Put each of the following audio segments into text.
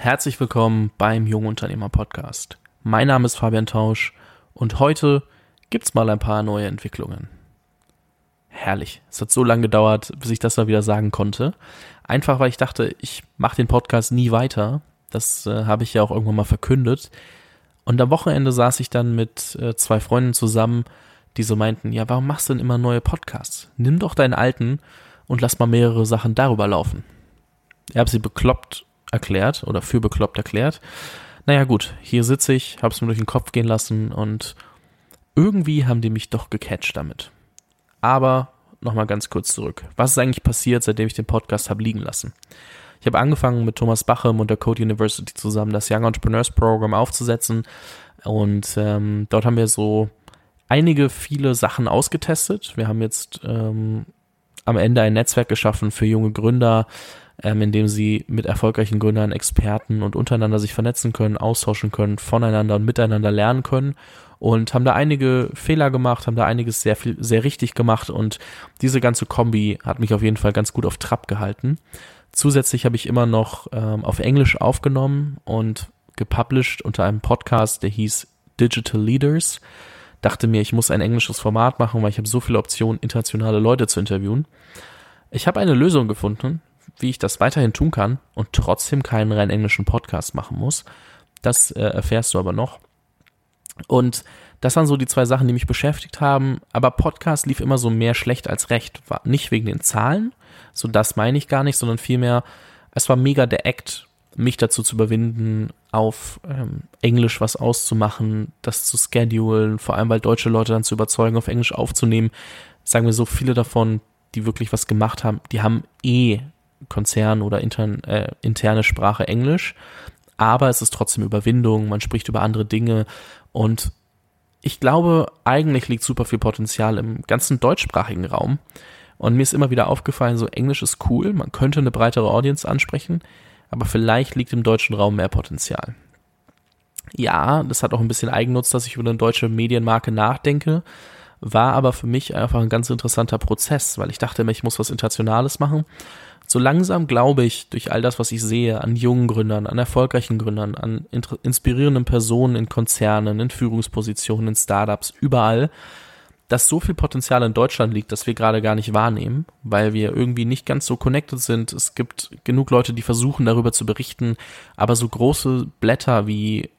Herzlich willkommen beim Jungunternehmer Podcast. Mein Name ist Fabian Tausch und heute gibt's mal ein paar neue Entwicklungen. Herrlich. Es hat so lange gedauert, bis ich das mal wieder sagen konnte. Einfach weil ich dachte, ich mache den Podcast nie weiter. Das äh, habe ich ja auch irgendwann mal verkündet. Und am Wochenende saß ich dann mit äh, zwei Freunden zusammen, die so meinten, ja, warum machst du denn immer neue Podcasts? Nimm doch deinen alten und lass mal mehrere Sachen darüber laufen. Ich habe sie bekloppt erklärt oder für bekloppt erklärt. Naja gut, hier sitze ich, hab's mir durch den Kopf gehen lassen und irgendwie haben die mich doch gecatcht damit. Aber nochmal ganz kurz zurück. Was ist eigentlich passiert, seitdem ich den Podcast habe liegen lassen? Ich habe angefangen mit Thomas Bachem und der Code University zusammen das Young Entrepreneurs Program aufzusetzen und ähm, dort haben wir so einige viele Sachen ausgetestet. Wir haben jetzt ähm, am Ende ein Netzwerk geschaffen für junge Gründer, ähm, in dem sie mit erfolgreichen Gründern, Experten und untereinander sich vernetzen können, austauschen können, voneinander und miteinander lernen können und haben da einige Fehler gemacht, haben da einiges sehr viel, sehr richtig gemacht und diese ganze Kombi hat mich auf jeden Fall ganz gut auf Trab gehalten. Zusätzlich habe ich immer noch ähm, auf Englisch aufgenommen und gepublished unter einem Podcast, der hieß Digital Leaders. Dachte mir, ich muss ein englisches Format machen, weil ich habe so viele Optionen, internationale Leute zu interviewen. Ich habe eine Lösung gefunden, wie ich das weiterhin tun kann und trotzdem keinen rein englischen Podcast machen muss. Das äh, erfährst du aber noch. Und das waren so die zwei Sachen, die mich beschäftigt haben. Aber Podcast lief immer so mehr schlecht als recht. War nicht wegen den Zahlen, so das meine ich gar nicht, sondern vielmehr, es war mega der Act, mich dazu zu überwinden, auf ähm, Englisch was auszumachen, das zu schedulen, vor allem weil deutsche Leute dann zu überzeugen, auf Englisch aufzunehmen. Sagen wir so, viele davon, die wirklich was gemacht haben, die haben eh Konzern oder intern, äh, interne Sprache Englisch, aber es ist trotzdem Überwindung, man spricht über andere Dinge und ich glaube, eigentlich liegt super viel Potenzial im ganzen deutschsprachigen Raum. Und mir ist immer wieder aufgefallen, so Englisch ist cool, man könnte eine breitere Audience ansprechen, aber vielleicht liegt im deutschen Raum mehr Potenzial. Ja, das hat auch ein bisschen Eigennutz, dass ich über eine deutsche Medienmarke nachdenke, war aber für mich einfach ein ganz interessanter Prozess, weil ich dachte immer, ich muss was Internationales machen so langsam glaube ich, durch all das, was ich sehe, an jungen Gründern, an erfolgreichen Gründern, an inspirierenden Personen in Konzernen, in Führungspositionen, in Startups, überall, dass so viel Potenzial in Deutschland liegt, dass wir gerade gar nicht wahrnehmen, weil wir irgendwie nicht ganz so connected sind. Es gibt genug Leute, die versuchen darüber zu berichten, aber so große Blätter wie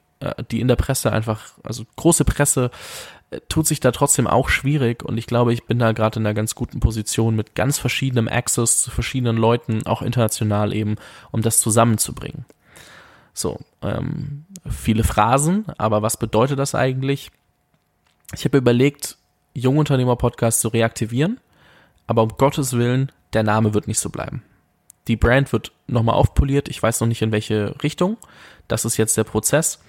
die in der Presse einfach, also große Presse tut sich da trotzdem auch schwierig und ich glaube, ich bin da gerade in einer ganz guten Position mit ganz verschiedenem Access zu verschiedenen Leuten, auch international eben, um das zusammenzubringen. So, ähm, viele Phrasen, aber was bedeutet das eigentlich? Ich habe überlegt, Jungunternehmer-Podcast zu reaktivieren, aber um Gottes Willen, der Name wird nicht so bleiben. Die Brand wird nochmal aufpoliert, ich weiß noch nicht in welche Richtung, das ist jetzt der Prozess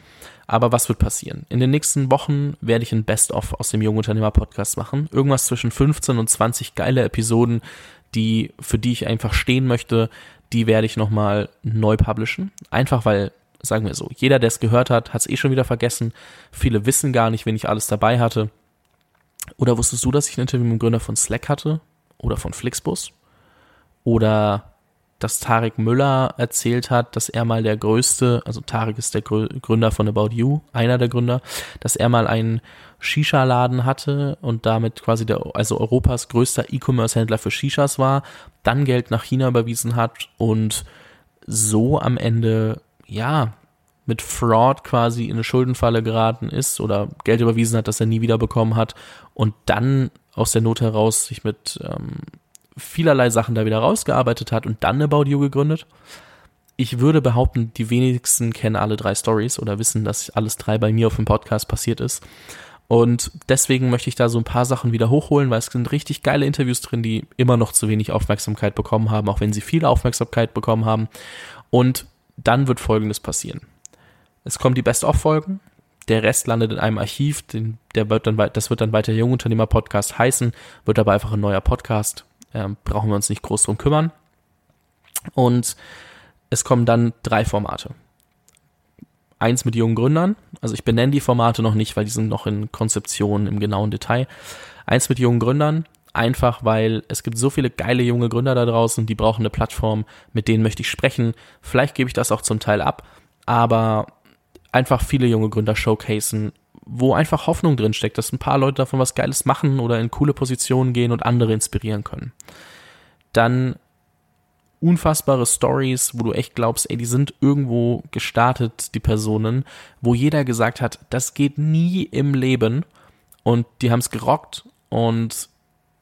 aber was wird passieren? In den nächsten Wochen werde ich ein Best-of aus dem Jungunternehmer-Podcast machen. Irgendwas zwischen 15 und 20 geile Episoden, die, für die ich einfach stehen möchte, die werde ich nochmal neu publishen. Einfach weil, sagen wir so, jeder, der es gehört hat, hat es eh schon wieder vergessen. Viele wissen gar nicht, wen ich alles dabei hatte. Oder wusstest du, dass ich ein Interview mit dem Gründer von Slack hatte? Oder von Flixbus? Oder dass Tarek Müller erzählt hat, dass er mal der größte, also Tarek ist der Gründer von About You, einer der Gründer, dass er mal einen Shisha-Laden hatte und damit quasi der, also Europas größter E-Commerce-Händler für Shishas war, dann Geld nach China überwiesen hat und so am Ende, ja, mit Fraud quasi in eine Schuldenfalle geraten ist oder Geld überwiesen hat, das er nie wieder bekommen hat und dann aus der Not heraus sich mit ähm, vielerlei Sachen da wieder rausgearbeitet hat und dann About You gegründet. Ich würde behaupten, die wenigsten kennen alle drei Stories oder wissen, dass alles drei bei mir auf dem Podcast passiert ist. Und deswegen möchte ich da so ein paar Sachen wieder hochholen, weil es sind richtig geile Interviews drin, die immer noch zu wenig Aufmerksamkeit bekommen haben, auch wenn sie viel Aufmerksamkeit bekommen haben. Und dann wird Folgendes passieren. Es kommen die Best-of-Folgen, der Rest landet in einem Archiv, den, der wird dann, das wird dann weiter Jungunternehmer Podcast heißen, wird aber einfach ein neuer Podcast ähm, brauchen wir uns nicht groß drum kümmern. Und es kommen dann drei Formate. Eins mit jungen Gründern, also ich benenne die Formate noch nicht, weil die sind noch in Konzeption im genauen Detail. Eins mit jungen Gründern, Einfach weil es gibt so viele geile junge Gründer da draußen, die brauchen eine Plattform, mit denen möchte ich sprechen. Vielleicht gebe ich das auch zum Teil ab, aber einfach viele junge Gründer showcasen, wo einfach Hoffnung drin steckt, dass ein paar Leute davon was Geiles machen oder in coole Positionen gehen und andere inspirieren können. Dann unfassbare Stories, wo du echt glaubst, ey, die sind irgendwo gestartet, die Personen, wo jeder gesagt hat, das geht nie im Leben und die haben es gerockt und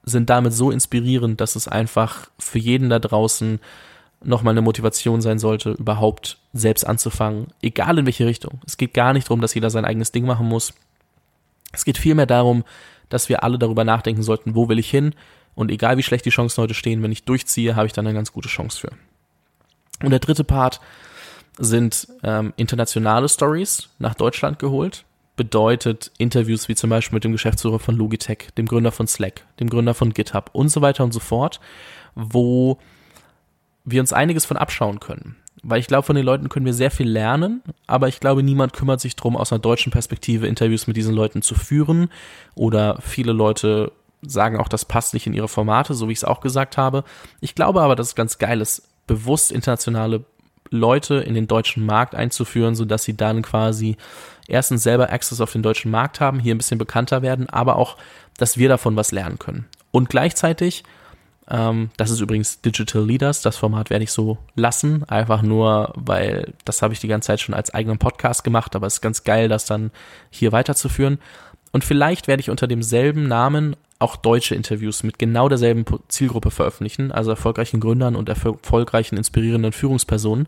sind damit so inspirierend, dass es einfach für jeden da draußen nochmal eine Motivation sein sollte, überhaupt selbst anzufangen, egal in welche Richtung. Es geht gar nicht darum, dass jeder sein eigenes Ding machen muss. Es geht vielmehr darum, dass wir alle darüber nachdenken sollten, wo will ich hin, und egal wie schlecht die Chancen heute stehen, wenn ich durchziehe, habe ich dann eine ganz gute Chance für. Und der dritte Part sind ähm, internationale Stories nach Deutschland geholt. Bedeutet Interviews wie zum Beispiel mit dem Geschäftsführer von Logitech, dem Gründer von Slack, dem Gründer von GitHub und so weiter und so fort, wo wir uns einiges von abschauen können. Weil ich glaube, von den Leuten können wir sehr viel lernen, aber ich glaube, niemand kümmert sich darum, aus einer deutschen Perspektive Interviews mit diesen Leuten zu führen. Oder viele Leute sagen auch, das passt nicht in ihre Formate, so wie ich es auch gesagt habe. Ich glaube aber, dass es ganz geil ist, bewusst internationale Leute in den deutschen Markt einzuführen, so dass sie dann quasi erstens selber Access auf den deutschen Markt haben, hier ein bisschen bekannter werden, aber auch, dass wir davon was lernen können. Und gleichzeitig, ähm, das ist übrigens Digital Leaders, das Format werde ich so lassen, einfach nur, weil das habe ich die ganze Zeit schon als eigenen Podcast gemacht, aber es ist ganz geil, das dann hier weiterzuführen. Und vielleicht werde ich unter demselben Namen auch deutsche Interviews mit genau derselben Zielgruppe veröffentlichen, also erfolgreichen Gründern und erfolgreichen, inspirierenden Führungspersonen.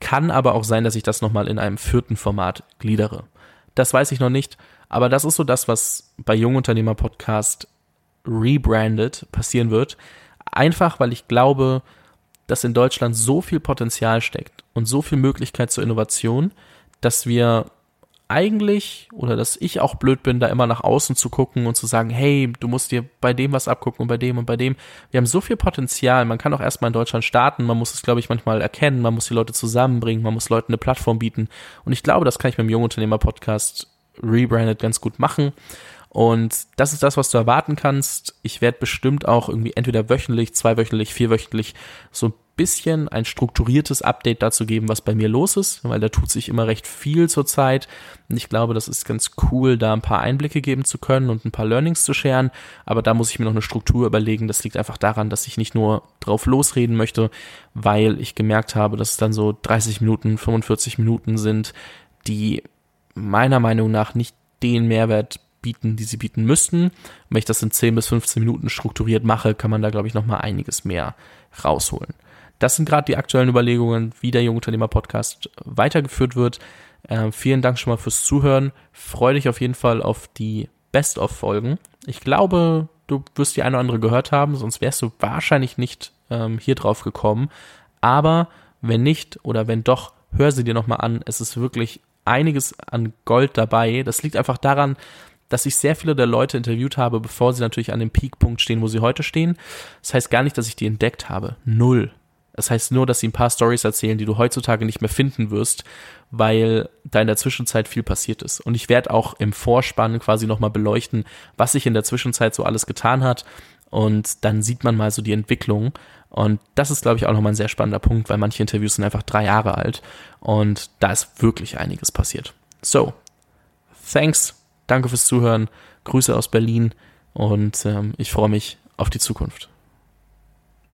Kann aber auch sein, dass ich das nochmal in einem vierten Format gliedere. Das weiß ich noch nicht, aber das ist so das, was bei Jungunternehmer Podcast rebranded passieren wird. Einfach, weil ich glaube, dass in Deutschland so viel Potenzial steckt und so viel Möglichkeit zur Innovation, dass wir eigentlich oder dass ich auch blöd bin, da immer nach außen zu gucken und zu sagen, hey, du musst dir bei dem was abgucken und bei dem und bei dem. Wir haben so viel Potenzial. Man kann auch erstmal in Deutschland starten. Man muss es, glaube ich, manchmal erkennen. Man muss die Leute zusammenbringen. Man muss Leuten eine Plattform bieten. Und ich glaube, das kann ich mit dem Jungunternehmer-Podcast rebranded ganz gut machen. Und das ist das, was du erwarten kannst. Ich werde bestimmt auch irgendwie entweder wöchentlich, zweiwöchentlich, vierwöchentlich so ein bisschen ein strukturiertes Update dazu geben, was bei mir los ist, weil da tut sich immer recht viel zurzeit. Und ich glaube, das ist ganz cool, da ein paar Einblicke geben zu können und ein paar Learnings zu scheren. Aber da muss ich mir noch eine Struktur überlegen. Das liegt einfach daran, dass ich nicht nur drauf losreden möchte, weil ich gemerkt habe, dass es dann so 30 Minuten, 45 Minuten sind, die meiner Meinung nach nicht den Mehrwert bieten, die sie bieten müssten. Und wenn ich das in 10 bis 15 Minuten strukturiert mache, kann man da, glaube ich, noch mal einiges mehr rausholen. Das sind gerade die aktuellen Überlegungen, wie der Jungunternehmer-Podcast weitergeführt wird. Äh, vielen Dank schon mal fürs Zuhören. Freue dich auf jeden Fall auf die Best-of-Folgen. Ich glaube, du wirst die eine oder andere gehört haben, sonst wärst du wahrscheinlich nicht ähm, hier drauf gekommen. Aber wenn nicht oder wenn doch, hör sie dir nochmal an. Es ist wirklich einiges an Gold dabei. Das liegt einfach daran, dass ich sehr viele der Leute interviewt habe, bevor sie natürlich an dem Peakpunkt stehen, wo sie heute stehen. Das heißt gar nicht, dass ich die entdeckt habe. Null. Das heißt nur, dass sie ein paar Stories erzählen, die du heutzutage nicht mehr finden wirst, weil da in der Zwischenzeit viel passiert ist. Und ich werde auch im Vorspann quasi nochmal beleuchten, was sich in der Zwischenzeit so alles getan hat. Und dann sieht man mal so die Entwicklung. Und das ist, glaube ich, auch nochmal ein sehr spannender Punkt, weil manche Interviews sind einfach drei Jahre alt. Und da ist wirklich einiges passiert. So, thanks. Danke fürs Zuhören. Grüße aus Berlin. Und ähm, ich freue mich auf die Zukunft.